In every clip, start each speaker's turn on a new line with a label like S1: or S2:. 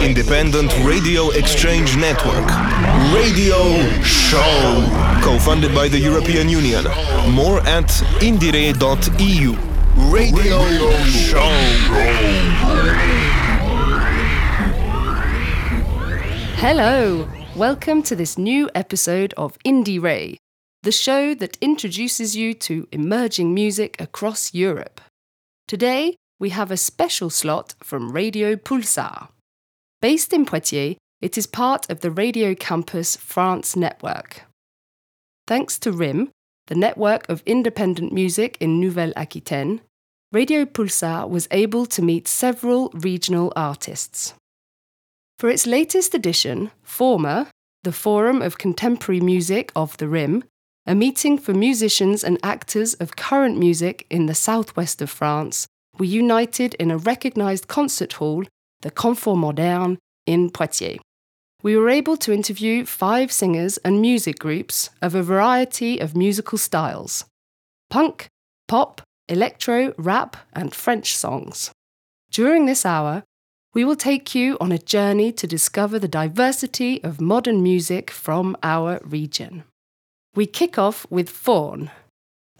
S1: independent radio exchange network. Radio Show. Co funded by the European Union. More at indire.eu. Radio Show.
S2: Hello! Welcome to this new episode of IndieRE, the show that introduces you to emerging music across Europe. Today, we have a special slot from Radio Pulsar. Based in Poitiers, it is part of the Radio Campus France network. Thanks to RIM, the network of independent music in Nouvelle Aquitaine, Radio Pulsar was able to meet several regional artists. For its latest edition, Forma, the Forum of Contemporary Music of the RIM, a meeting for musicians and actors of current music in the southwest of France, were united in a recognised concert hall, the Confort Moderne, in Poitiers. We were able to interview five singers and music groups of a variety of musical styles punk, pop, electro, rap, and French songs. During this hour, we will take you on a journey to discover the diversity of modern music from our region. We kick off with Phaon.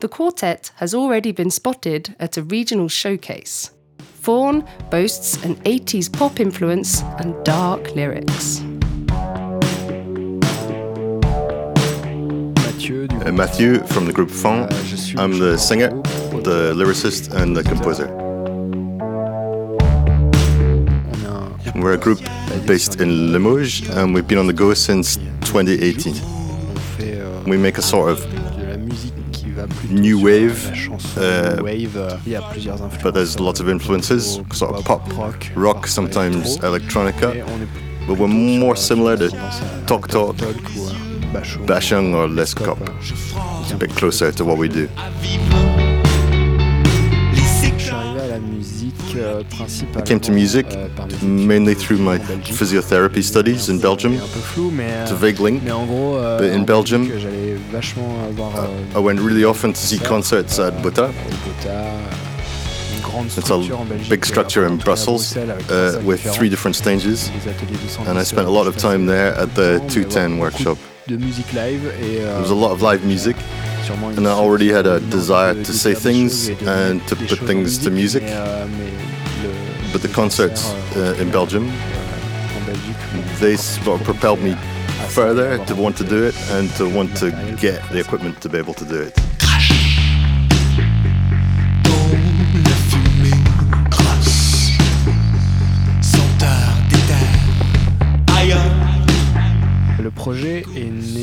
S2: The quartet has already been spotted at a regional showcase. Phaon boasts an 80s pop influence and dark lyrics.
S3: Uh, Mathieu from the group Phaon. I'm the singer, the lyricist, and the composer. We're a group based in Limoges, and we've been on the go since 2018 we make a sort of new wave, uh, but there's lots of influences, sort of pop, rock, sometimes electronica, but we're more similar to Tok Tok, Bashung or Lescop. It's a bit closer to what we do. I came to music euh, mainly through my physiotherapy studies in Belgium. It's a vague link,
S4: euh,
S3: but in Belgium, uh, I went really often to see concerts at Bota. It's a big structure in Brussels uh, with three different stages, and I spent a lot of time there at the 210 workshop. There was a lot of live music, and I already had a desire to say things and to put things to music. But the concerts uh, in Belgium, they propelled me further to want to do it and to want to get the equipment to be able to do it.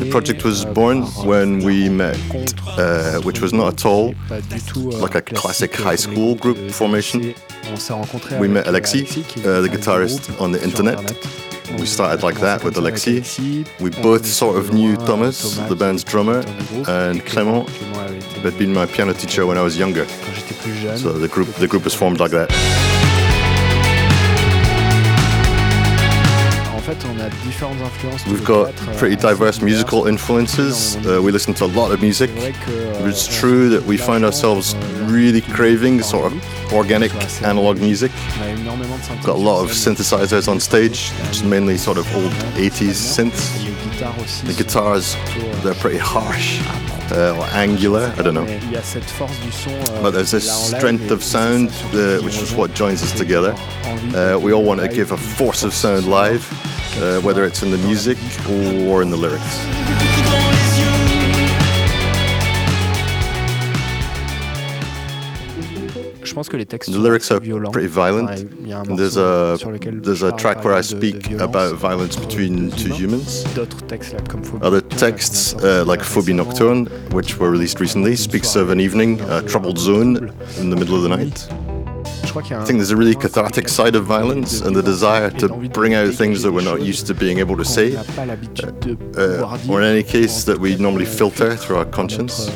S3: Project was born when we met, uh, which was not at all like a classic high school group formation. We met Alexis, uh, the guitarist, on the internet. We started like that with Alexis. We both sort of knew Thomas, the band's drummer, and Clément, who had been my piano teacher when I was younger. So the group, the group was formed like that. We've got pretty diverse musical influences. Uh, we listen to a lot of music. It's true that we find ourselves really craving sort of organic analog music. We've got a lot of synthesizers on stage, which is mainly sort of old 80s synths. The guitars, they're pretty harsh uh, or angular, I don't know. But there's this strength of sound, uh, which is what joins us together. Uh, we all want to give a force of sound live uh, whether it's in the music or in the lyrics. The lyrics are pretty violent. There's a there's a track where I speak about violence between two humans. Other texts, uh, like Phobie Nocturne, which were released recently, speaks of an evening, a troubled zone in the middle of the night. I think there's a really cathartic side of violence and the desire to bring out things that we're not used to being able to say, uh, uh, or in any case that we normally filter through our conscience.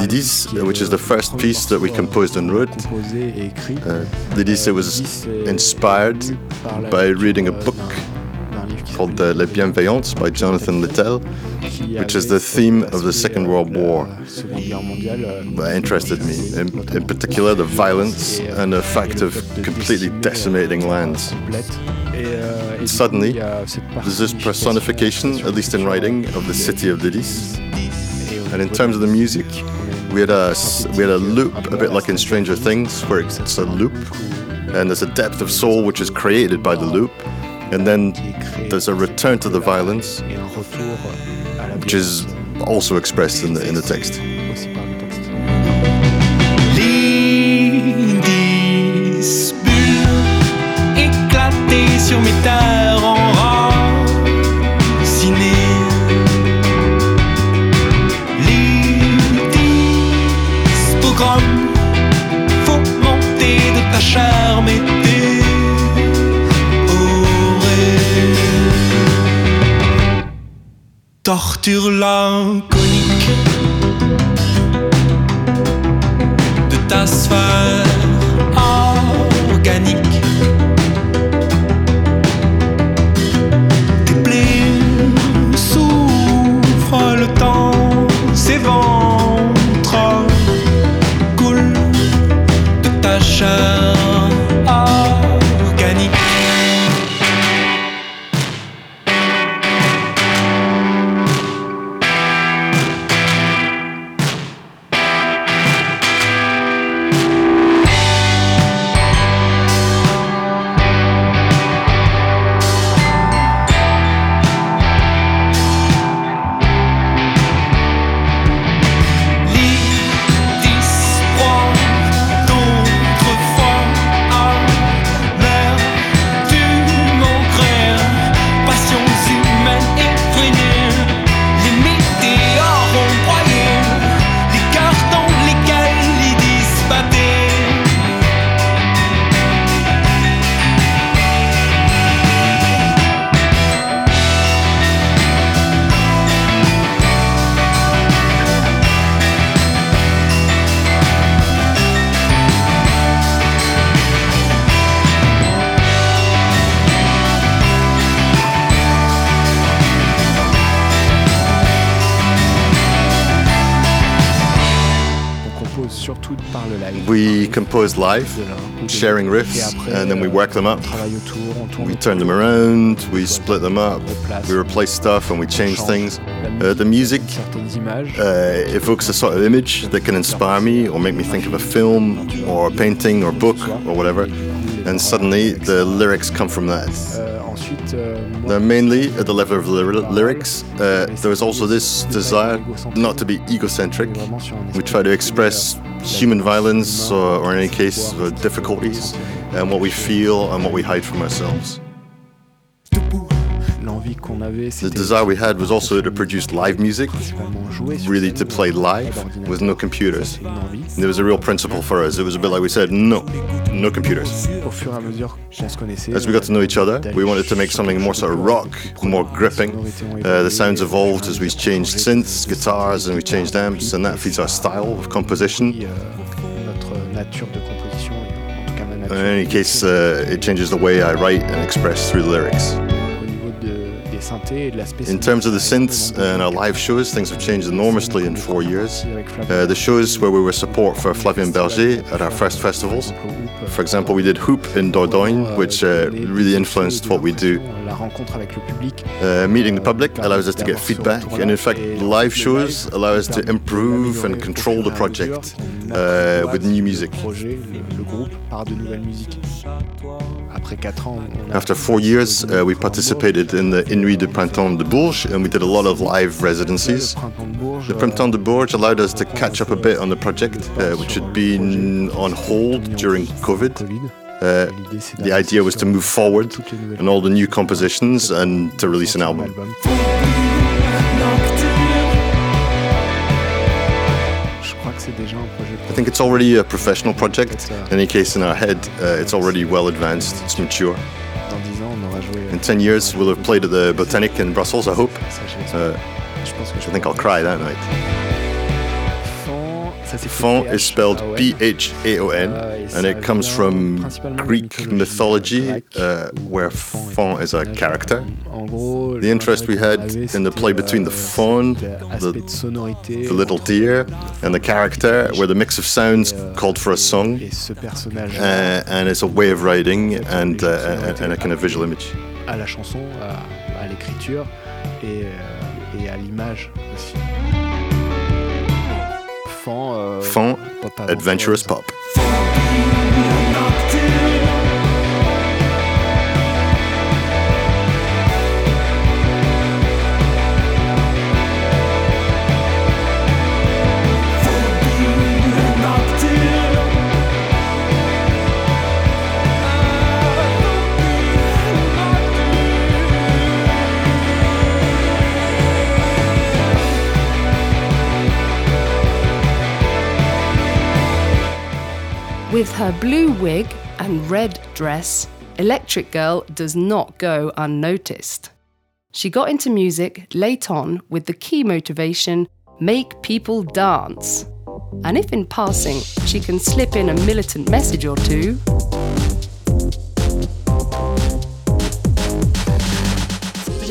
S3: Lidice, which is the first piece that we composed and wrote. Uh, Lidice, it was inspired by reading a book called uh, Les Bienveillantes by Jonathan Littell, which is the theme of the Second World War. That interested me, in, in particular the violence and the fact of completely decimating lands. Suddenly, there's this personification, at least in writing, of the city of Lidice. And in terms of the music, we had a we had a loop, a bit like in Stranger Things, where it's a loop, and there's a depth of soul which is created by the loop, and then there's a return to the violence, which is also expressed in the in the text.
S4: sur mes torture laconique de ta sphère organique. Tes plaies souffrent le temps, s'éventrent,
S3: compose live, sharing riffs, and then we work them up. We turn them around, we split them up, we replace stuff and we change things. Uh, the music uh, evokes a sort of image that can inspire me or make me think of a film or a painting or book or whatever, and suddenly the lyrics come from that. They're mainly at the level of the lyrics. Uh, there is also this desire not to be egocentric. We try to express human violence or, or in any case, uh, difficulties and what we feel and what we hide from ourselves. The desire we had was also to produce live music, really to play live with no computers. And there was a real principle for us. It was a bit like we said, no, no computers. As we got to know each other, we wanted to make something more sort of rock, more gripping. Uh, the sounds evolved as we changed synths, guitars, and we changed amps, and that feeds our style of composition. In any case, uh, it changes the way I write and express through the lyrics. In terms of the synths and our live shows, things have changed enormously in four years. Uh, the shows where we were support for Flavien Berger at our first festivals. For example, we did Hoop in Dordogne, which uh, really influenced what we do. Uh, meeting the public allows us to get feedback, and in fact, live shows allow us to improve and control the project uh, with new music. After four years, uh, we participated in the Inouïs de Printemps de Bourges and we did a lot of live residencies. The Printemps de Bourges allowed us to catch up a bit on the project, uh, which had been on hold during COVID. Uh, the idea was to move forward in all the new compositions and to release an album. I think it's already a professional project. In any case, in our head, uh, it's already well advanced, it's mature. In 10 years, we'll have played at the Botanic in Brussels, I hope. Uh, I think I'll cry that night. Phaon is spelled P H A O N, and it comes from Greek mythology, uh, where Phaon is a character. The interest we had in the play between the faun, the, the little deer, and the character, where the mix of sounds called for a song, uh, and it's a way of writing and, uh, and a kind of visual image.
S5: À la chanson, à, à l'écriture et, euh, et à l'image aussi.
S3: Phon, euh, Phon Adventurous Pop.
S2: With her blue wig and red dress, Elektrik Girl does not go unnoticed. She got into music late on with the key motivation make people dance. And if in passing she can slip in a militant message or two,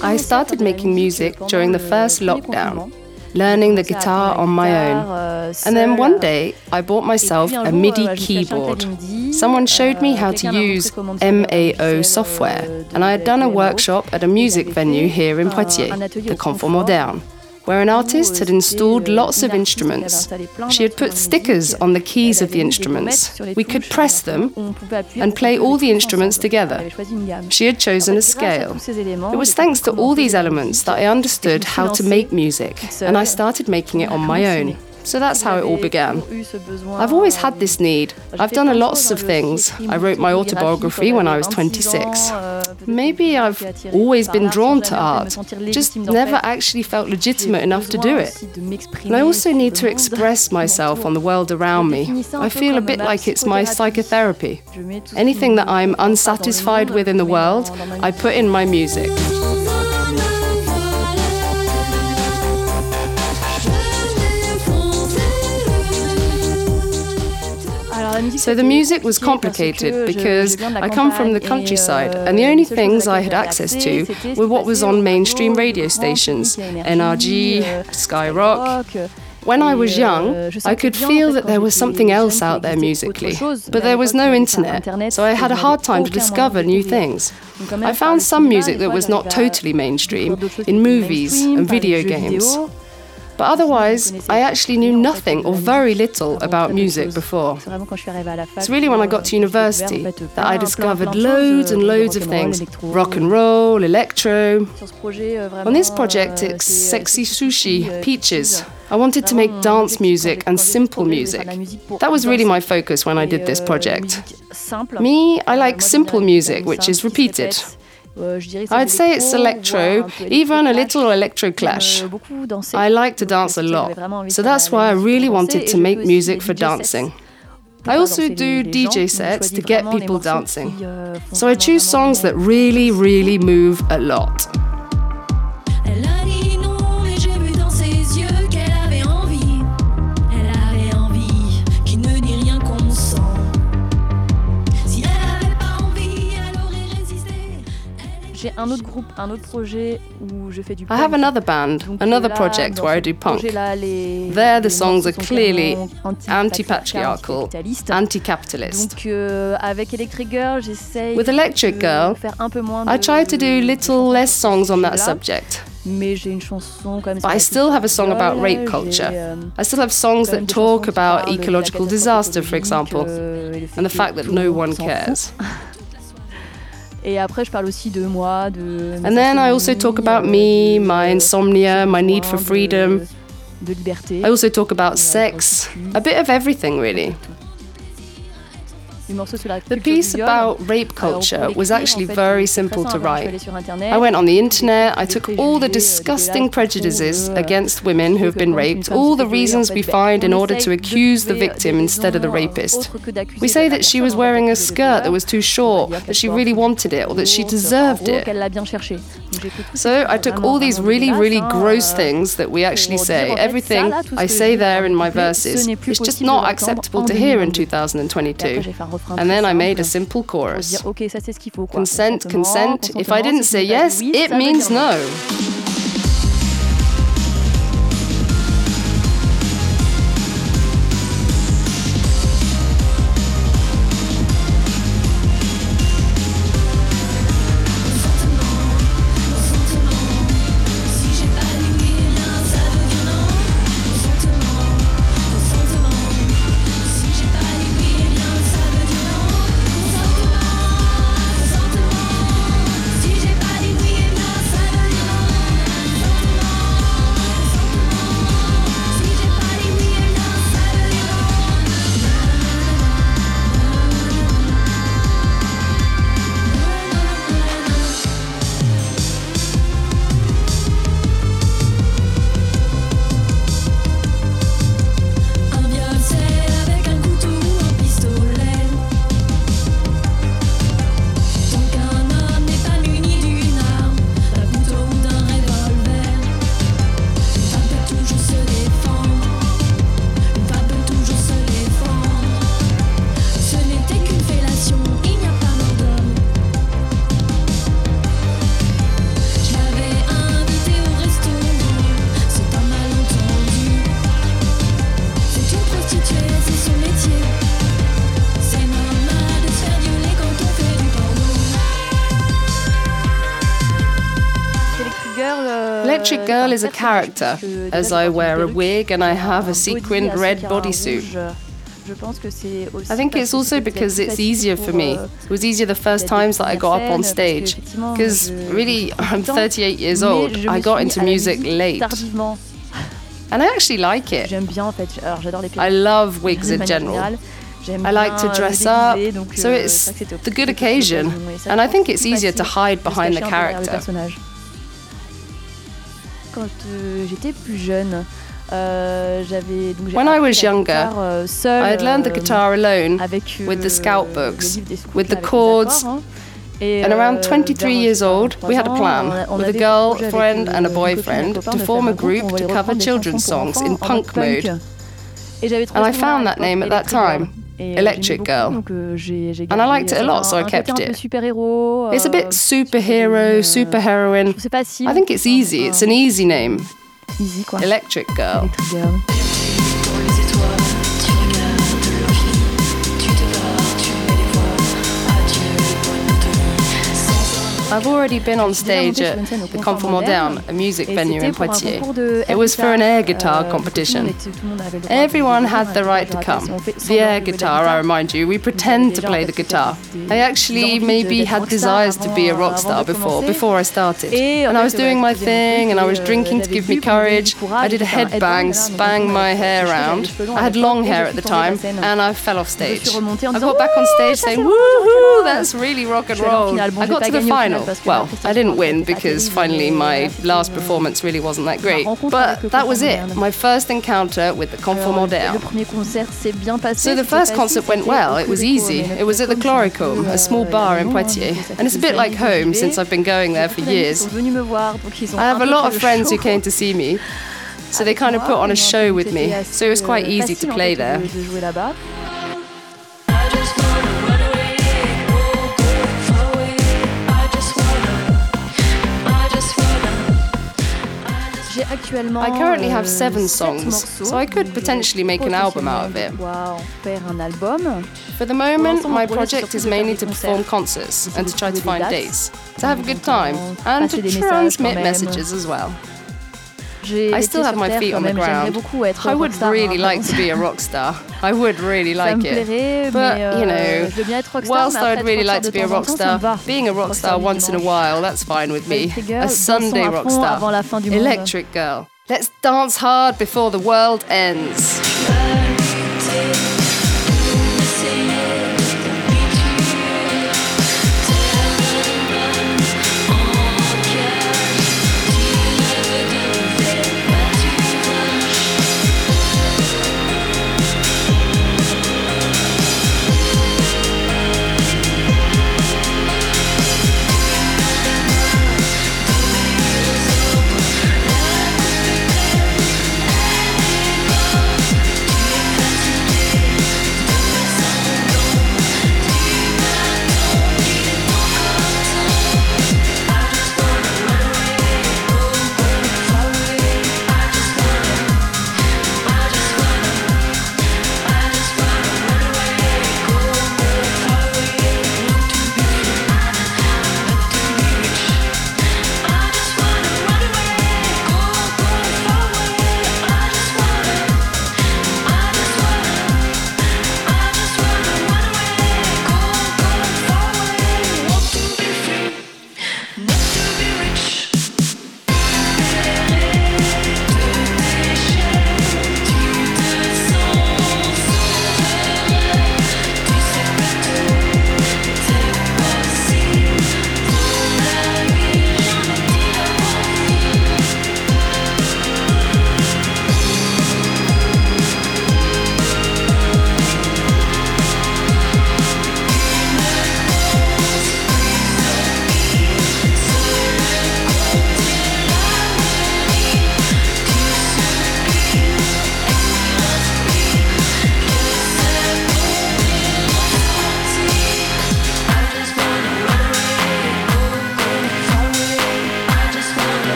S2: I started making music during the first lockdown learning the guitar on my own. Uh, and then one day, I bought myself a MIDI uh, keyboard. Someone showed me how to use MAO software, and I had done a workshop at a music venue here in Poitiers, the Confort. Moderne where an artist had installed lots of instruments. She had put stickers on the keys of the instruments. We could press them and play all the instruments together. She had chosen a scale. It was thanks to all these elements that I understood how to make music, and I started making it on my own. So that's how it all began. I've always had this need. I've done lots of things. I wrote my autobiography when I was 26. Maybe I've always been drawn to art, just never actually felt legitimate enough to do it. And I also need to express myself on the world around me. I feel a bit like it's my psychotherapy. Anything that I'm unsatisfied with in the world, I put in my music. So the music was complicated because I come from the countryside and the only things I had access to were what was on mainstream radio stations NRJ, Skyrock. When I was young, I could feel that there was something else out there musically, but there was no internet, so I had a hard time to discover new things. I found some music that was not totally mainstream in movies and video games. But otherwise, I actually knew nothing or very little about music before. It's really when I got to university that I discovered loads and loads of things rock and roll, electro. On this project, it's Sexy Sushi, Peaches. I wanted to make dance music and simple music. That was really my focus when I did this project. Me, I like simple music, which is repeated. Euh, I'd say it's electro, even a little electro clash. I like to dance a lot, so that's why I really wanted to make music for dancing. I also do DJ sets to get people dancing. Euh, so I choose songs that really, really move a lot.
S6: Un autre groupe, un autre projet où je fais du
S2: punk. I have another band, Donc another là, project where I do punk. Là, les, There the songs are clearly anti-patriarchal, anti-capitalist.
S6: Donc euh, avec Elektrik Girl, j'essaye
S2: With Elektrik Girl,
S6: faire un peu moins
S2: I try to do little less songs on that subject.
S6: mais j'ai une chanson comme
S2: But I still have a song about rape culture. Euh, I still have songs that talk about ecological disaster, for example, euh, and the fact that no one cares.
S6: Et après, je parle aussi de moi, de.
S2: And then I also talk about me, my insomnia, my need for freedom.
S6: De, liberté.
S2: I also talk about euh, sex, euh, a bit of everything, really. The piece about rape culture was actually very simple to write. I went on the internet, I took all the disgusting prejudices against women who have been raped, all the reasons we find in order to accuse the victim instead of the rapist. We say that she was wearing a skirt that was too short, that she really wanted it, or that she deserved it. So I took all these really, really gross things that we actually say, everything I say there in my verses. It's just not acceptable to hear in 2022. And then I made a simple chorus. Consent, consent. If I didn't say yes, it means no. Girl is a character, as I wear a wig and I have a sequined red bodysuit. I think it's also because it's easier for me. It was easier the first times that I got up on stage. Because really, I'm 38 years old. I got into music late. And I actually like it. I love wigs in general. I like to dress up, so it's the good occasion. And I think it's easier to hide behind the character.
S6: Quand euh, j'étais plus jeune. Euh,
S2: when I was younger, euh, I had learned the guitar alone with the scout books, with the chords. And around 23 years old, we had a plan with a girlfriend and a boyfriend to form a group to cover children's songs in punk mode. And I found that name at that time. Elektrik Girl. And I liked it a lot, so I kept it. It's a bit superhero, superheroine. I think it's easy, it's an easy name. Elektrik Girl. I've already been on stage at the Confort Moderne, a music venue in Poitiers. It was for an air guitar euh, competition. Everyone had the right to come. The air guitar, I remind you, we pretend to play the guitar. I actually maybe had desires to be a rock star before, before I started. And I was doing my thing and I was drinking to give me courage. I did a headbang, spang my hair around. I had long hair at the time and I fell off stage. I got back on stage saying, woohoo, that's really rock and roll. I got to the final. Well, I didn't win because finally my last performance really wasn't that great. But that was it, my first encounter with the Confort Moderne. So the first concert went well, it was easy. It was at the Chloricum, a small bar in Poitiers. And it's a bit like home since I've been going there for years. I have a lot of friends who came to see me. So they kind of put on a show with me, so it was quite easy to play there. I currently have seven songs, so I could potentially make an album out of it. For the moment, my project is mainly to perform concerts. and to try to find dates, to have a good time, and to transmit messages as well. I still have my feet on the ground. I would really like to be a rock star. I would really like it. But, you know, whilst I'd really like to be a rock star, being a rock star once in a while, that's fine with me. A Sunday rock star. Elektrik Girl. Let's dance hard before the world ends.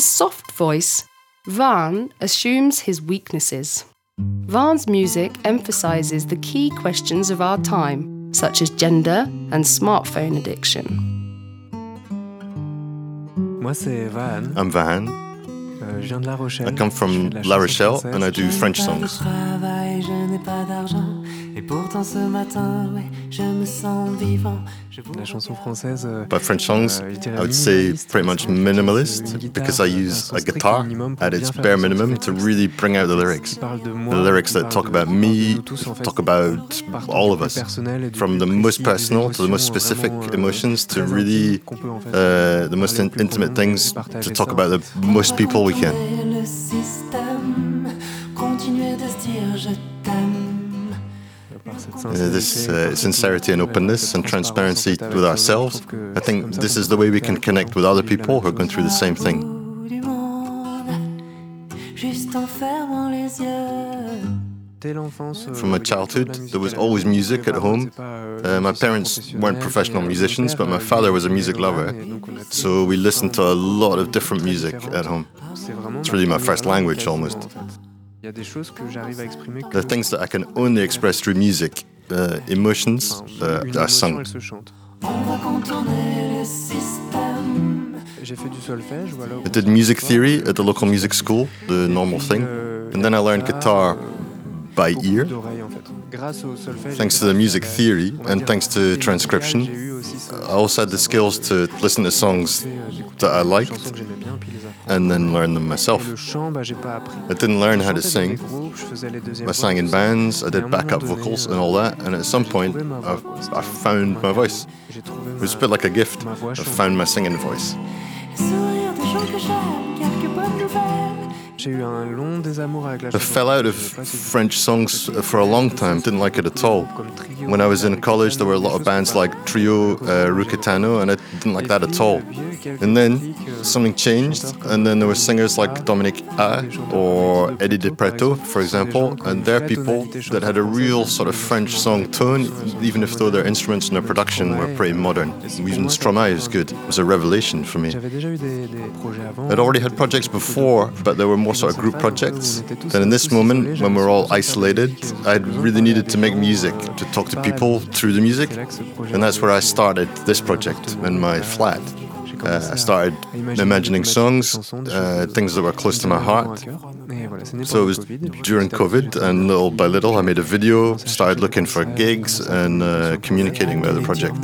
S2: His soft voice, Vahan assumes his weaknesses. Vahan's music emphasizes the key questions of our time, such as gender and smartphone addiction.
S7: Moi, c'est Vahan.
S3: I'm Vahan.
S7: Euh, je viens de La Rochelle.
S3: I come from La Rochelle and I do French songs.
S7: Et pourtant ce matin, ouais, je me sens vivant. La chanson française. Euh,
S3: By French songs,
S7: euh,
S3: I would say pretty much minimalist because I use a guitar at its bare minimum to really bring out the lyrics. The lyrics that talk about me, talk about all of us, from the most personal to the most specific emotions to really uh, the most in intimate things to talk about the most people we can. This uh, sincerity and openness and transparency with ourselves, I think this is the way we can connect with other people who are going through the same thing. From my childhood, there was always music at home. Uh, my parents weren't professional musicians, but my father was a music lover, so we listened to a lot of different music at home. It's really my first language almost. There are things that I can only express through music, uh, emotions uh, are sung. I did music theory at the local music school, the normal thing, and then I learned guitar by ear. Thanks to the music theory and thanks to transcription, I also had the skills to listen to songs that I liked and then learn them myself. I didn't learn how to sing. I sang in bands, I did backup vocals and all that, and at some point I, I found my voice. It was a bit like a gift. I found my singing voice. I fell out of French songs for a long time, didn't like it at all. When I was in college, there were a lot of bands like Tryo, uh, Rue Ketanou, and I didn't like that at all. And then something changed, and then there were singers like Dominique A or Eddy de Pretto, for example, and they're people that had a real sort of French song tone, even if though their instruments and their production were pretty modern. Even Stromae is good. It was a revelation for me. I'd already had projects before, but they were more sort of group projects. Then in this moment, when we're all isolated, I really needed to make music, to talk to people through the music. And that's where I started this project in my flat. Uh, I started imagining songs, uh, things that were close to my heart. So it was during COVID, and little by little, I made a video, started looking for gigs, and uh, communicating with the project.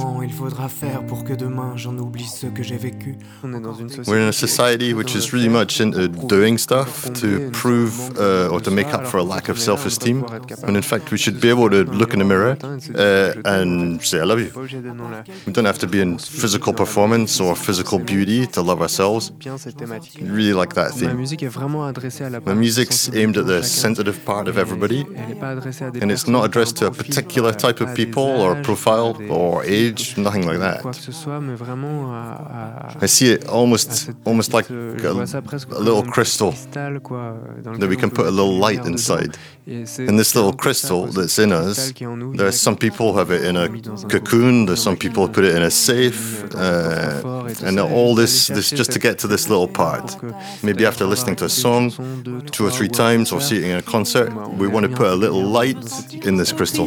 S3: We're in a society which is really much into doing stuff to prove uh, or to make up for a lack of self esteem. And in fact, we should be able to look in the mirror uh, and say, I love you. We don't have to be in physical performance or physical beauty to love ourselves. Really like that theme. My music's aimed at the sensitive part of everybody, and it's not addressed to a particular type of people or profile or age, nothing like that. I see it almost, almost like a, a little crystal that we can put a little light inside. And this little crystal that's in us, there are some people who have it in a cocoon, there's some people who put it in a safe, uh, and all this, this just to get to this little part. Maybe after listening to a song two or three times or seeing in a concert, we want to put a little light in this crystal.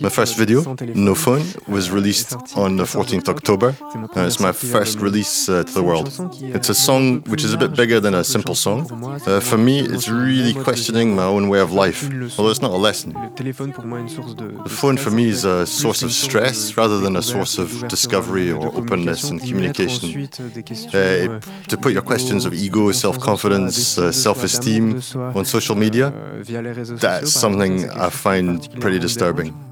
S3: My first video, No Phone, was released on the 14th October. Uh, it's my first release uh, to the world. It's a song which is a bit bigger than a simple song. Uh, for me, it's really questioning my own way of life, although it's not a lesson. The phone for me is a source of stress rather than a source of discovery or openness and communication. Uh, to put your questions of ego, self confidence, uh, self esteem on social media, that's something I find pretty disturbing.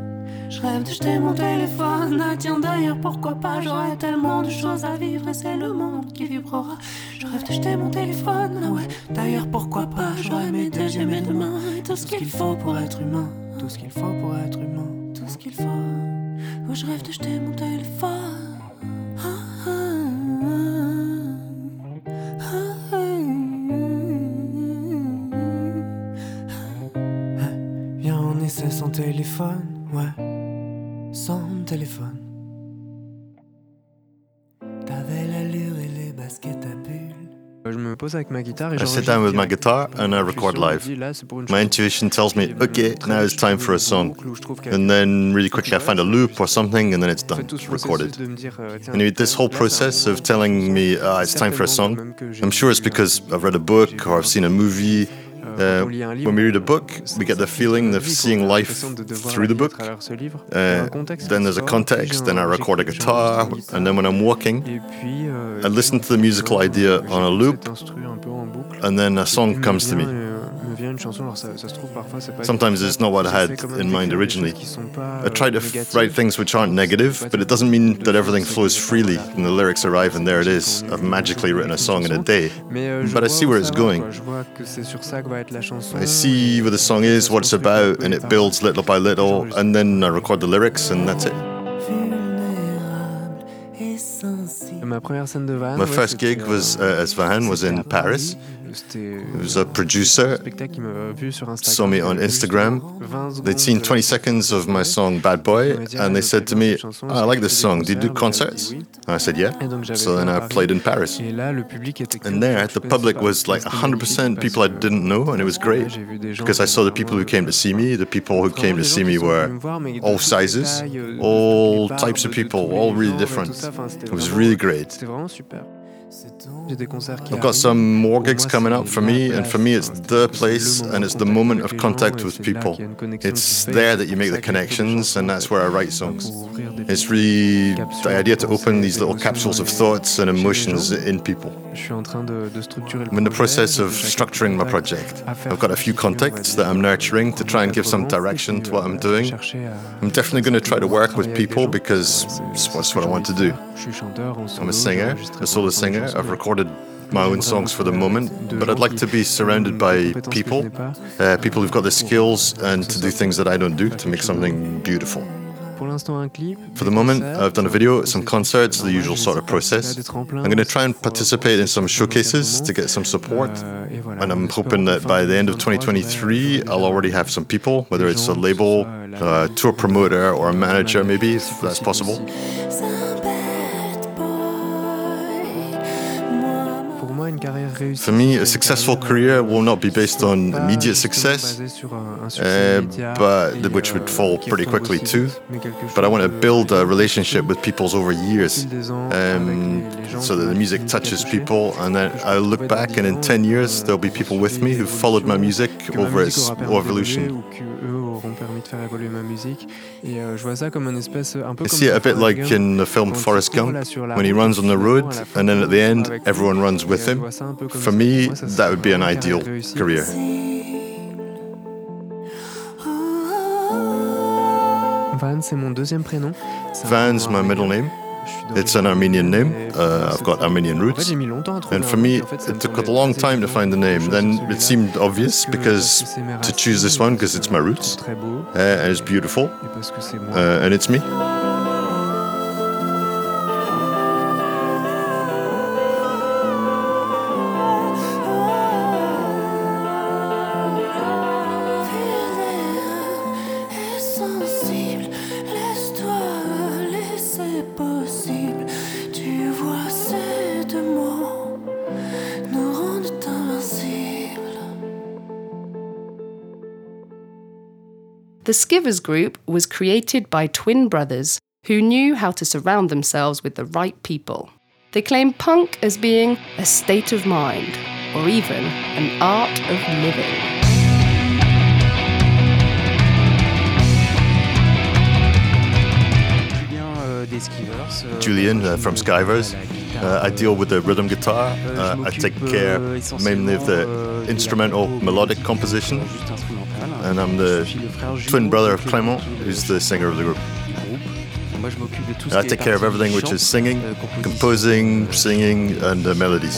S8: rêve de jeter mon téléphone.
S7: Ah, tiens, d'ailleurs, pourquoi pas? J'aurais tellement de choses à vivre et c'est le monde qui vibrera. Je rêve de jeter mon téléphone. Ah ouais, d'ailleurs, pourquoi pas? J'aurais mes deux et mes deux mains tout ce qu'il faut pour être humain. Tout ce qu'il faut pour être humain. Tout ce qu'il faut. Oh, je rêve de jeter mon téléphone. Ah, ah, ah, Viens, on essaie sans téléphone, ouais, sans téléphone. T'avais l'allure et les baskets à bulles.
S5: Je me pose avec ma guitare et
S3: I sit down with my guitar and I record live. My intuition tells me, okay, now it's time for a song. And then really quickly I find a loop or something and then it's done, recorded. And this whole process of telling me uh, it's time for a song, I'm sure it's because I've read a book or I've seen a movie uh, when we read a book, we get the feeling of seeing life through the book. Uh, then there's a context, then I record a guitar, and then when I'm walking, I listen to the musical idea on a loop, and then a song comes to me. Sometimes it's not what I had in mind originally. I try to write things which aren't negative, but it doesn't mean that everything flows freely and the lyrics arrive and there it is. I've magically written a song in a day. But I see where it's going. I see where the song is, what it's about, and it builds little by little, and then I record the lyrics, and that's it. My first gig was uh, as Vahan was in Paris. It was a producer, saw me on Instagram. They'd seen 20 seconds of my song Bad Boy, and they said to me, oh, I like this song, do you do concerts? And I said, yeah. So then I played in Paris. And there, the public was like 100% people I didn't know, and it was great. Because I saw the people who came to see me, the people who came to see me were all sizes, all types of people, all really different. It was really great. I've got some more gigs coming up for me, and for me, it's the place and it's the moment of contact with people. It's there that you make the connections, and that's where I write songs. It's really the idea to open these little capsules of thoughts and emotions in people. I'm in the process of structuring my project. I've got a few contacts that I'm nurturing to try and give some direction to what I'm doing. I'm definitely going to try to work with people because that's what I want to do. I'm a singer, a solo singer. I've recorded my own songs for the moment, but I'd like to be surrounded by people, uh, people who've got the skills and to do things that I don't do to make something beautiful. For the moment, I've done a video, some concerts, the usual sort of process. I'm going to try and participate in some showcases to get some support. And I'm hoping that by the end of 2023, I'll already have some people, whether it's a label, a uh, tour promoter, or a manager, maybe, if that's possible. For me, a successful career will not be based on immediate success, uh, but which would fall pretty quickly too. But I want to build a relationship with people over years, um, so that the music touches people, and then I look back, and in 10 years there'll be people with me who followed my music over its evolution. I see it a bit like in the film Forrest Gump, when he runs on the road, and then at the end everyone runs with him. For me, that would be an ideal career. Van's my middle name. It's an Armenian name. Uh, I've got Armenian roots. And for me, it took a long time to find the name. Then it seemed obvious because to choose this one because it's my roots. Uh, and it's beautiful. Uh, and it's me.
S2: The Skivers Group was created by twin brothers who knew how to surround themselves with the right people. They claim punk as being a state of mind, or even an art of living.
S3: Julian uh, from Skivers. Uh, I deal with the rhythm guitar. Uh, I take care mainly of the instrumental melodic composition. And I'm the twin brother of Clément, who's the singer of the group. I take care of everything which is singing, composing, singing, and uh, melodies.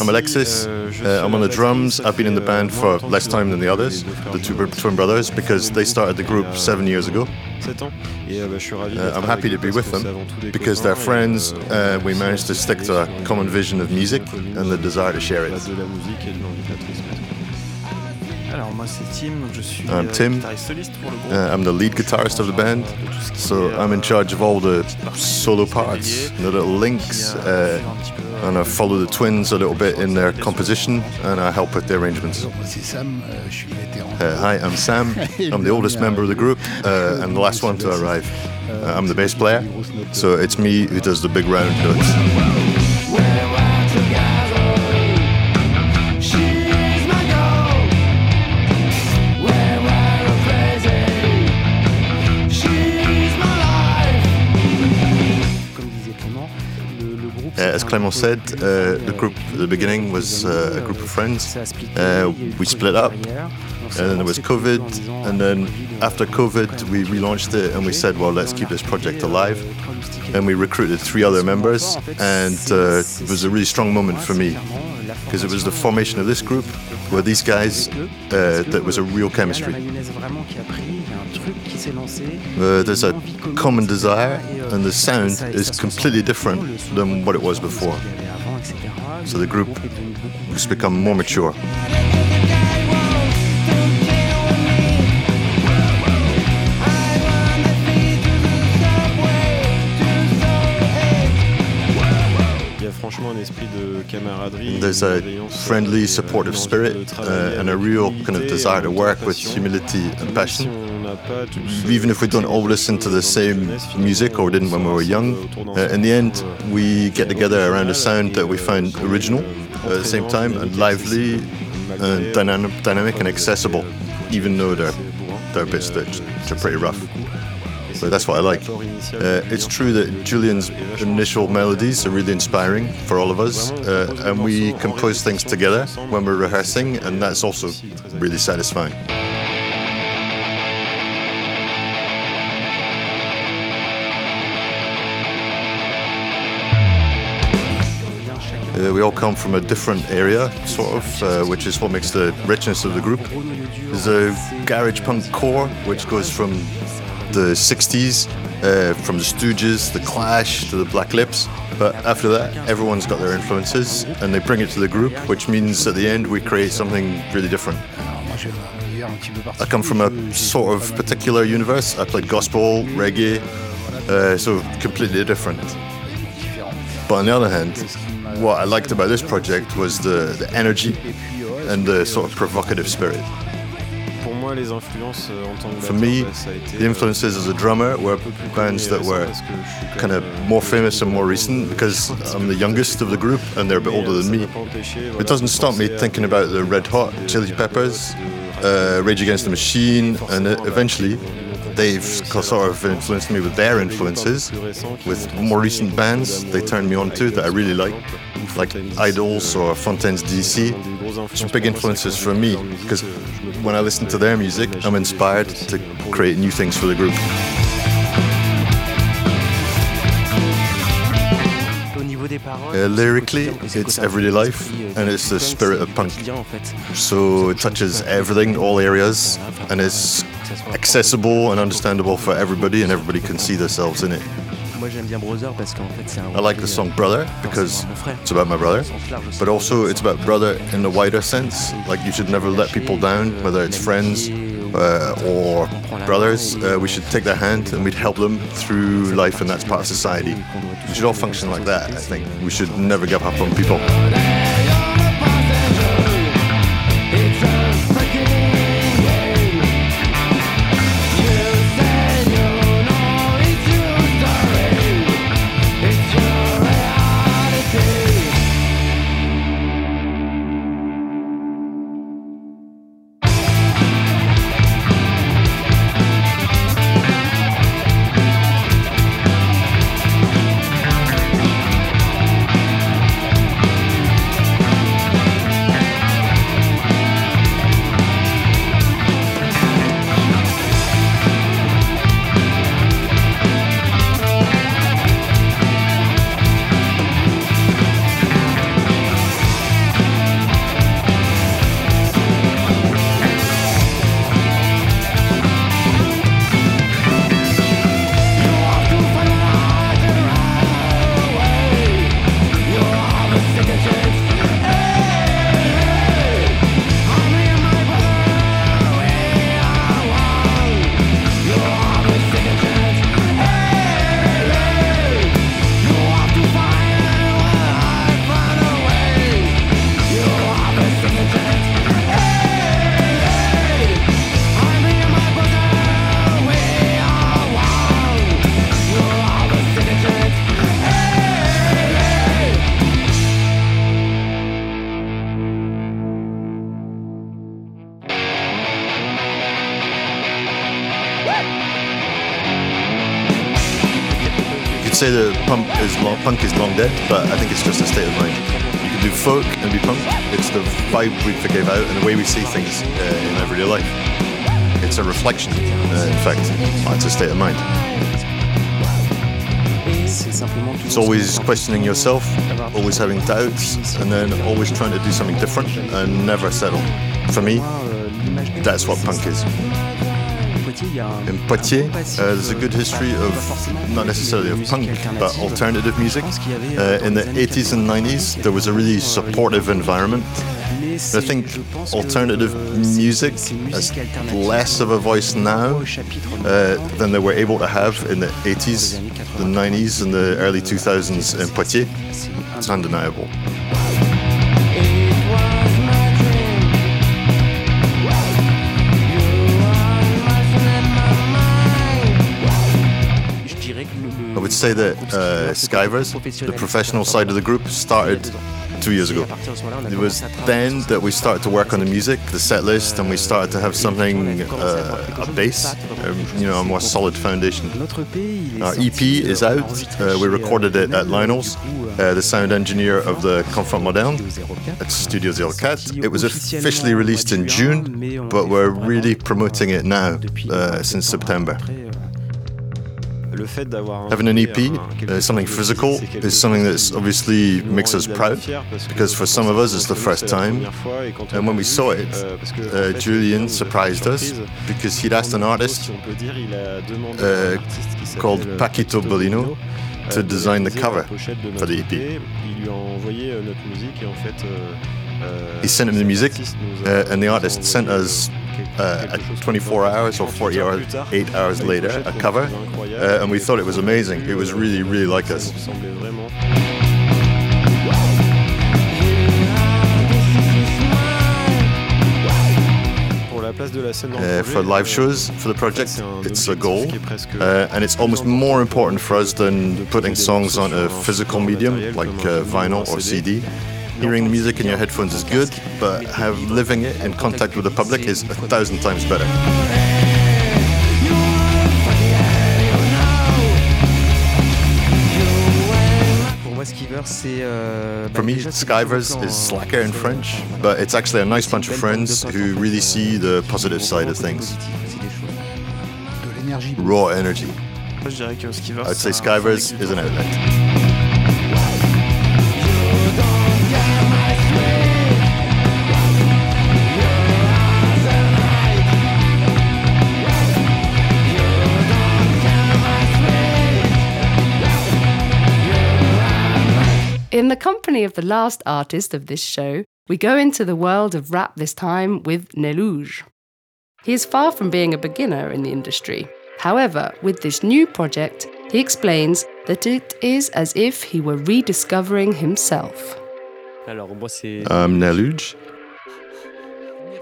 S3: I'm Alexis. Uh, I'm on the drums. I've been in the band for less time than the others, the two twin brothers, because they started the group seven years ago. Uh, I'm happy to be with them because they're friends. Uh, we managed to stick to a common vision of music and the desire to share it.
S8: Alors moi c'est Tim, je suis
S3: I'm
S8: euh,
S3: Tim.
S8: guitariste soliste pour le groupe.
S3: Uh, I'm the lead guitarist of the band, so I'm in charge of all the solo parts, the little links, uh, and I follow the twins a little bit in their composition, and I help with the arrangements.
S9: C'est Sam, euh, je suis vétéran.
S3: Uh, hi, I'm Sam. I'm the oldest member of the group uh, and the last one to arrive. Uh, I'm the bass player, so it's me who does the big round notes. As Clement said, uh, the group at the beginning was uh, a group of friends. Uh, we split up, and then there was COVID, and then after COVID, we relaunched it and we said, well, let's keep this project alive. And we recruited three other members, and uh, it was a really strong moment for me because it was the formation of this group where these guys, uh, that was a real chemistry. Uh, there's a common desire, and the sound is completely different than what it was before. So the group has become more mature.
S10: Franchement un esprit de camaraderie.
S3: There's a friendly, supportive spirit, uh, and a real kind of desire to work with humility and passion. Even if we don't all listen to the same music or didn't when we were young, uh, in the end, we get together around a sound that we find original at the same time and lively and dynamic, dynamic and accessible, even though they're, they're bits that are pretty rough. So that's what I like. Uh, it's true that Julian's initial melodies are really inspiring for all of us, uh, and we compose things together when we're rehearsing, and that's also really satisfying. Uh, we all come from a different area, sort of, uh, which is what makes the richness of the group. There's a garage punk core, which goes from the 60s, uh, from the Stooges, the Clash, to the Black Lips. But after that, everyone's got their influences, and they bring it to the group, which means at the end we create something really different. I come from a sort of particular universe. I played gospel, reggae, uh, so completely different. But on the other hand, what I liked about this project was the, the energy and the sort of provocative spirit.
S10: Moi, les influences euh, en tant que
S3: For me,
S10: batteur, bah, ça a été,
S3: the influences as a drummer were bands that were kind of more famous and more recent because I'm the youngest of the group and they're a bit older than me. It doesn't stop me thinking about the Red Hot Chili Peppers, uh, Rage Against the Machine, and eventually they've sort of influenced me with their influences. With more recent bands, they turned me on to that I really like, like IDLES or Fontaines DC. Some big influences for me because when I listen to their music, I'm inspired to create new things for the group. Uh, lyrically, it's everyday life and it's the spirit of punk. So it touches everything, all areas, and it's accessible and understandable for everybody, and everybody can see themselves in it. I like the song Brother because it's about my brother, but also it's about brother in the wider sense. Like you should never let people down, whether it's friends uh, or brothers. Uh, we should take their hand and we'd help them through life, and that's part of society. We should all function like that, I think. We should never give up on people. Punk is long, punk is long dead, but I think it's just a state of mind. You can do folk and be punk. It's the vibe we forgive out and the way we see things uh, in everyday life. It's a reflection, uh, in fact. It's a state of mind. It's always questioning yourself, always having doubts, and then always trying to do something different and never settle. For me, that's what punk is. In Poitiers, uh, there's a good history of not necessarily of punk, but alternative music. Uh, in the 80s and 90s, there was a really supportive environment. I think alternative music has less of a voice now uh, than they were able to have in the 80s, the 90s, and the early 2000s in Poitiers. It's undeniable. Would say that uh, Skivers, the professional side of the group, started two years ago. It was then that we started to work on the music, the set list, and we started to have something, uh, a base, um, you know, a more solid foundation. Our EP is out. Uh, we recorded it at Lionel's, uh, the sound engineer of the Confort Moderne at Studio 04. It was officially released in June, but we're really promoting it now uh, since September. Having an EP, uh, something physical, is something that's obviously makes us proud because for some of us it's the first time. And when we saw it, uh, Julian surprised us because he'd asked an artist uh, called Paquito Bolino to design the cover for the EP. He sent him the music, uh, and the artist sent us uh, 24 hours or 40 hours, 8 hours later, a cover, uh, and we thought it was amazing. It was really, really like us. Uh, for live shows for the project, it's a goal, uh, and it's almost more important for us than putting songs on a physical medium like uh, vinyl or CD. Hearing the music in your headphones is good, but have living it in contact with the public is a thousand times better. For me, Skivers is slacker in French, but it's actually a nice bunch of friends who really see the positive side of things. Raw energy. I'd say Skivers is an outlet.
S2: The company of the last artist of this show, we go into the world of rap this time with Neluge. He is far from being a beginner in the industry. However, with this new project, he explains that it is as if he were rediscovering himself.
S3: I'm Neluge,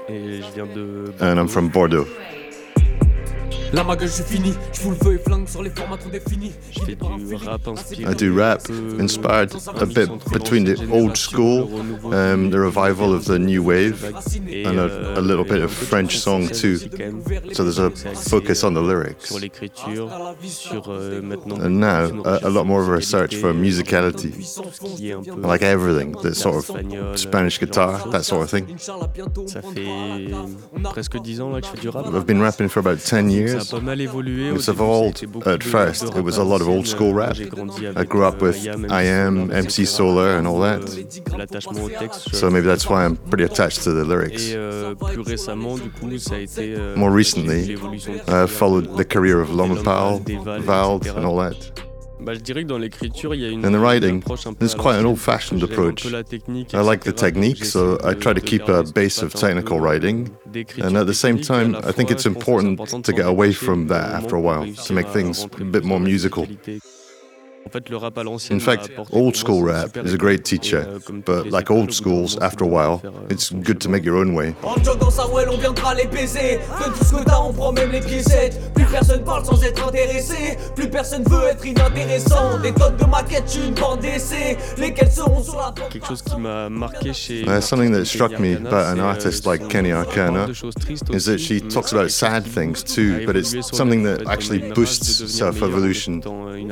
S3: and I'm from Bordeaux.
S11: La ma gueule, je finis. Je vous le veux et flingue sur les formats qu'on définit.
S3: I do rap, inspired a bit between the old school, um, the revival of the new wave, and a, a little bit of French song too. So there's a focus on the lyrics. And now, a, a lot more of a search for musicality. Like everything, the sort of Spanish guitar, that sort of thing. I've been rapping for about 10 years. It's evolved at first. It was a lot of old school rap. I grew up with IAM, MC Solaar, and all that. So maybe that's why I'm pretty attached to the lyrics. More recently, I followed the career of Loma Lomepal, Vald, and all that. In the writing, there's quite an old fashioned approach. I like the technique, so I try to keep a base of technical writing. And at the same time, I think it's important to get away from that after a while, to make things a bit more musical. In fact, old school rap is a great teacher, but like old schools, after a while, it's good to make your own way.
S11: En jog dans sa well, on viendra les baiser. Donne tout ce que t'as, on prend même les piécettes. Plus personne parle sans être intéressé. Plus personne veut être inintéressant. Des tonnes de maquettes, une bande d'essai. Lesquelles seront sur la
S10: Quelque chose qui m'a marqué chez.
S3: Uh, something that struck me about an artist like Keny Arkana is that she talks about sad things too, but it's something that actually boosts self evolution.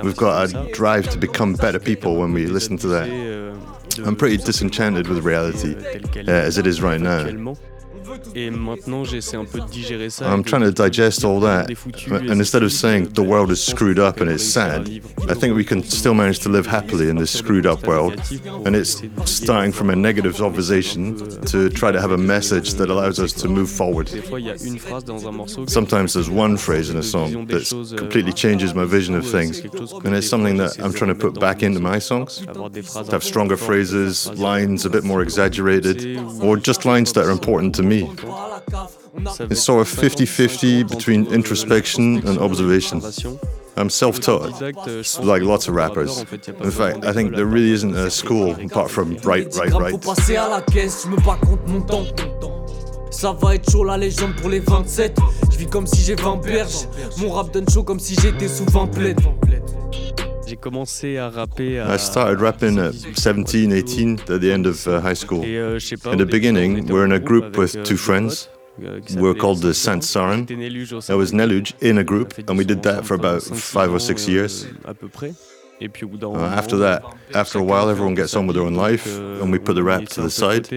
S3: We've got a drive to become better people when we listen to that. I'm pretty disenchanted with reality uh, as it is right now.
S10: Et maintenant, j'essaie un peu de digérer ça.
S3: I'm trying to digest all that. And instead of saying the world is screwed up and it's sad, I think we can still manage to live happily in this screwed up world. And it's starting from a negative observation to try to have a message that allows us to move forward. Sometimes there's one phrase in a song that completely changes my vision of things. And it's something that I'm trying to put back into my songs. To have stronger phrases, lines a bit more exaggerated, or just lines that are important to me. It's sort of 50 50 between introspection and observation. I'm self taught, like lots of rappers. In fact, I think there really isn't a school apart from right, right, right.
S11: Ça va être chaud la légende pour les 27 Je vis comme si j'ai 20 berges. Mon rap donne chaud comme si j'étais sous 20 plaides
S10: J'ai commencé à rapper à
S3: I started rapping at 17, 18 at the end of uh, high school.
S10: euh,
S3: In the beginning, we're in a group with two friends. We're called the Sant Saran. There was Neluj in a group, and we did that for about five or six years.
S10: À peu près. Et puis au bout d'un
S3: Uh, after that, after a while, everyone gets on with their own life, and we put the rap to the side.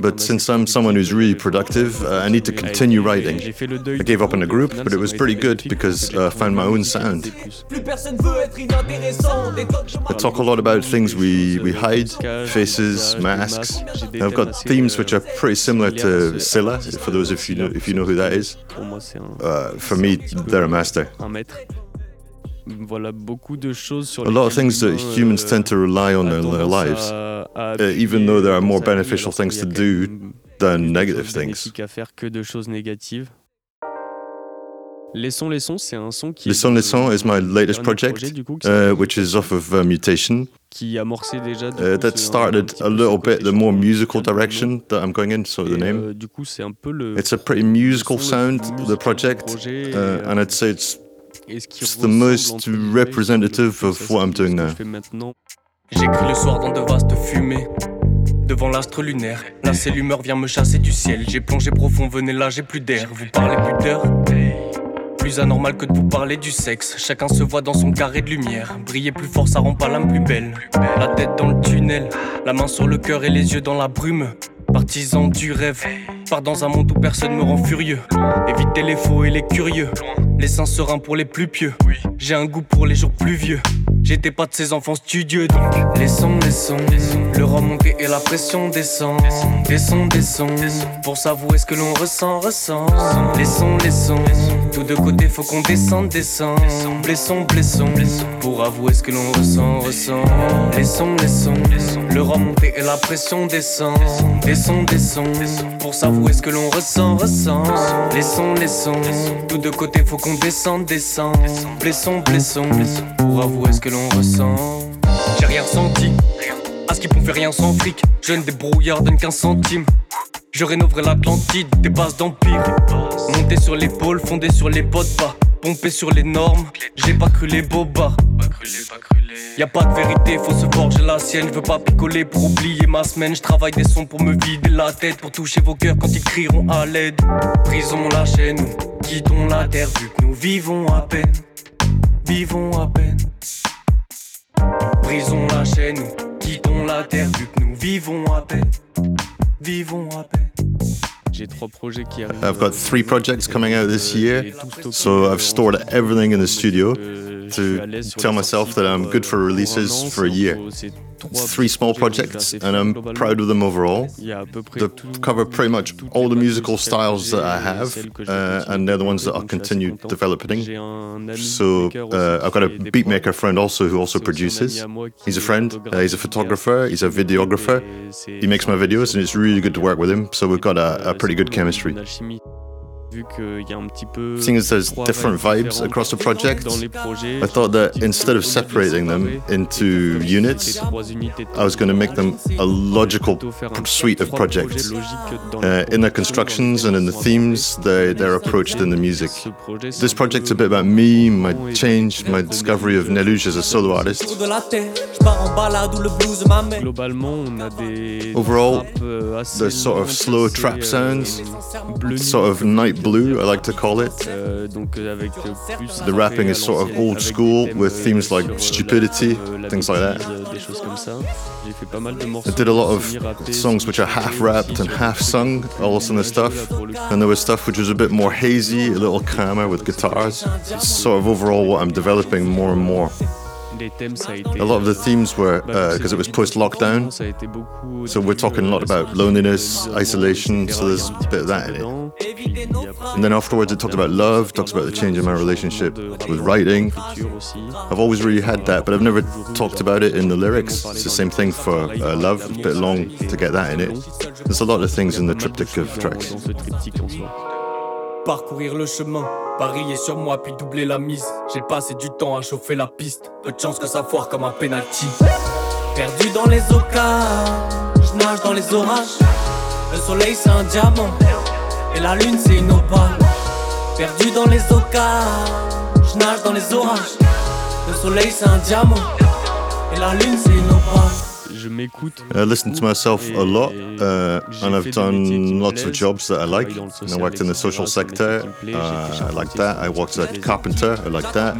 S3: But since I'm someone who's really productive, uh, I need to continue writing. I gave up on the group, but it was pretty good because uh, I found my own sound.
S11: Plus personne veut être inintéressant Des tonnes de
S3: I talk a lot about things we, we hide, faces, masks. And I've got themes which are pretty similar to Scylla, for those if you know if you know who that is.
S10: Pour moi, c'est un,
S3: Uh, for me, they're a master.
S10: Voilà, beaucoup de choses sur
S3: A lot of things that humans
S10: euh,
S3: tend to rely on in their lives, uh, even though there are more beneficial things to do than negative things.
S10: à faire que de choses négatives. Les sons, les sons, c'est un son qui. est
S3: Listen Listen is my latest project, uh, which is off of uh, Mutation.
S10: qui amorçait déjà.
S3: Uh, that started a little bit the more musical direction that I'm going in, so the name.
S10: euh, du coup, c'est un peu le.
S3: It's a pretty musical sound, the project,
S10: du projet, et,
S3: uh,
S10: euh,
S3: and I'd say it's
S10: et ce qui
S3: it's the most representative
S10: c'est
S3: of what I'm doing
S10: que
S3: now.
S10: je fais maintenant.
S11: J'écris le soir dans de vastes fumées Devant l'astre lunaire. La l'humeur vient me chasser du ciel. J'ai plongé profond, venez là, j'ai plus d'air. Vous parlez plus d'heure Plus anormal que de vous parler du sexe. Chacun se voit dans son carré de lumière. Briller plus fort, ça rend pas l'âme plus belle. La tête dans le tunnel La main sur le cœur et les yeux dans la brume Partisan du rêve Pars dans un monde où personne me rend furieux. Évitez les faux et les curieux. Les seins sereins pour les plus pieux. J'ai un goût pour les jours pluvieux J'étais pas de ces enfants studieux donc. Laissons, laissons Le remonter et la pression descend Descend, descend Pour s'avouer ce que l'on ressent, ressent. Laissons, laissons. Tout de côté faut qu'on descende, descend Blessons, blessons. Pour avouer ce que l'on ressent, ressent. Laissons, laissons. Le remonter et la pression descend Descend, descend Pour s'avouer ce que l'on ressent, ressent. Laissons, laissons. Tout de côté faut qu'on descende, descend Blessons, blessons. Pour avouer ce que l'on ressent J'ai rien ressenti À ce qui fait rien sans fric Jeune débrouillard donne 15 centimes Je rénoverai l'Atlantide, des bases d'empire Monté sur l'épaule, fondé sur les potes pas Pompé sur les normes, j'ai pas cru les bobards Y'a pas de vérité, faut se forger la sienne. Je veux pas picoler pour oublier ma semaine. Je travaille des sons pour me vider la tête, pour toucher vos cœurs quand ils crieront à l'aide. Brisons la chaîne, quittons la terre vu que nous vivons à peine. Vivons à peine. Brisons la chaîne, nous quittons la terre vu que nous vivons à peine. Vivons à peine.
S10: J'ai trois projets qui arrivent.
S3: I've got three projects coming out this year, so I've stored everything in the studio to tell myself that I'm good for releases for a year. Three small projects, and I'm proud of them overall. They cover pretty much all the musical styles that I have, uh, and they're the ones that I'll continue developing. So uh, I've got a beatmaker friend also who also produces. He's a friend. Uh, he's a photographer. He's a videographer. He makes my videos, and it's really good to work with him. So we've got a, a pretty good chemistry. Seeing as there's different vibes across the project, I thought that instead of separating them into units, I was going to make them a logical suite of projects. Uh, in their constructions and in the themes, they, they're approached in the music. This project's a bit about me, my change, my discovery of Neluge as a solo artist. Overall, the sort of slow trap sounds, sort of night light blue, I like to call it.
S10: Euh, donc euh, avec euh,
S3: The rapping is sort of old school with themes euh, like euh, stupidity, euh, things like that.
S10: Des choses comme ça. J'ai fait pas mal de morceaux.
S3: I did a lot of songs which are half rapped and half sung, all this kind of stuff. And there was stuff which was a bit more hazy, a little calmer with guitars. It's sort of overall what I'm developing more and more. A lot of the themes were because uh, it was post lockdown, so we're talking a lot about loneliness, isolation, so there's a bit of that in it. And then afterwards, it talked about love, talks about the change in my relationship with writing. I've always really had that, but I've never talked about it in the lyrics. It's the same thing for uh, love, it's a bit long to get that in it. There's a lot of things in the triptych of tracks.
S11: Parcourir le chemin, parier sur moi puis doubler la mise. J'ai passé du temps à chauffer la piste. Peu de chance que ça foire comme un penalty. Perdu dans les ocas, je nage dans les orages. Le soleil c'est un diamant et la lune c'est une opale. Perdu dans les ocas, je nage dans les orages. Le soleil c'est un diamant et la lune c'est une opale.
S3: I listen to myself a lot, uh, and I've done lots of jobs that I like. And I worked in the social sector, uh, I like that. I worked as a carpenter, I like that.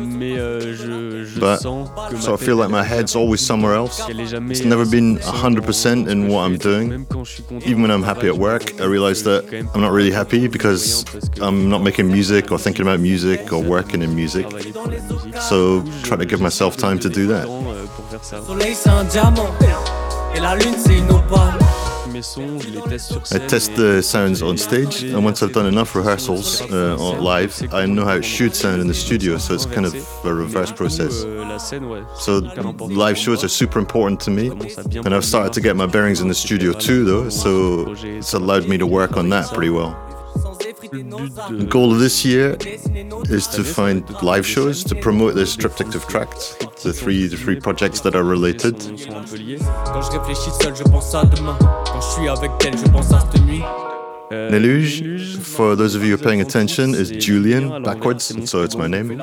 S3: But so I feel like my head's always somewhere else. It's never been 100% in what I'm doing. Even when I'm happy at work, I realize that I'm not really happy because I'm not making music or thinking about music or working in music. So try to give myself time to do that.
S11: Et la lune c'est une opale.
S10: Mes sons, je les teste sur
S3: I test the sounds on stage, and once I've done enough rehearsals uh, on live, I know how it should sound in the studio. So it's kind of a reverse process. So live shows are super important to me, and I've started to get my bearings in the studio too, though. So it's allowed me to work on that pretty well. The goal of this year is to find live shows to promote this triptych of tracks, the three the three projects that are related.
S11: Quand je réfléchis seul, je pense à demain. Quand je suis avec elle, je pense à cette nuit.
S3: Neluge, for those of you who are paying attention, is Julian backwards, so it's my name.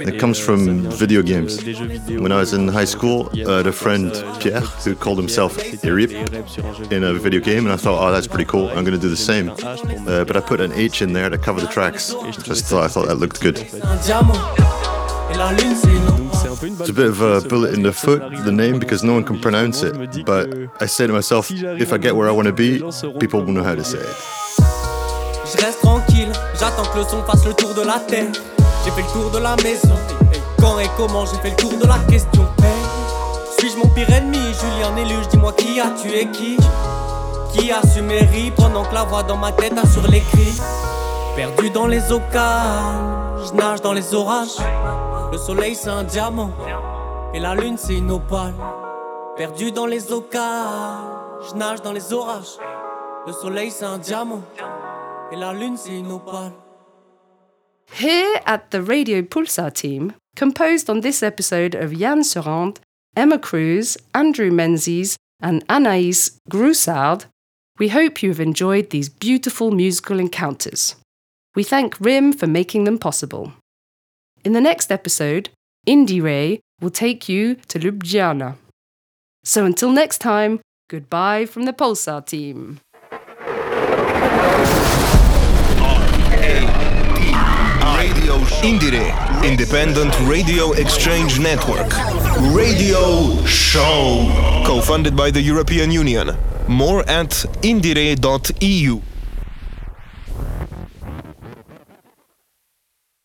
S3: It comes from video games. When I was in high school, I had a friend, Pierre, who called himself Irip in a video game, and I thought, oh, that's pretty cool, I'm going to do the same. Uh, but I put an H in there to cover the tracks. Just I thought that looked good. It's a bit of a bullet in the foot, the name, because no one can pronounce it. But I say to myself, if I get where I want to be, people will know how to say it.
S11: Je reste tranquille, j'attends que le son fasse le tour de la terre. J'ai fait le tour de la maison. Quand et comment j'ai fait le tour de la question. Suis-je mon pire ennemi, Julien Éluge Dis-moi qui a tué qui? Qui a su mériter pendant que la voix dans ma tête assure les cris Perdu dans les eaux calmes, je nage dans les orages. Le soleil c'est un diamant et la lune c'est une opale. Perdu dans les je nage dans les orages. Le soleil c'est un diamant et la lune c'est une opale.
S2: Here at the Radio Pulsar team, composed on this episode of Yann Surand, Emma Cruz, Andrew Menzies, and Anaïs Groussard, we hope you have enjoyed these beautiful musical encounters. We thank RIM for making them possible. In the next episode, IndieRE will take you to Ljubljana. So until next time, goodbye from the Pulsar team.
S1: IndieRE, Independent Radio Exchange Network. Radio Show. Co funded by the European Union. More at indire.eu.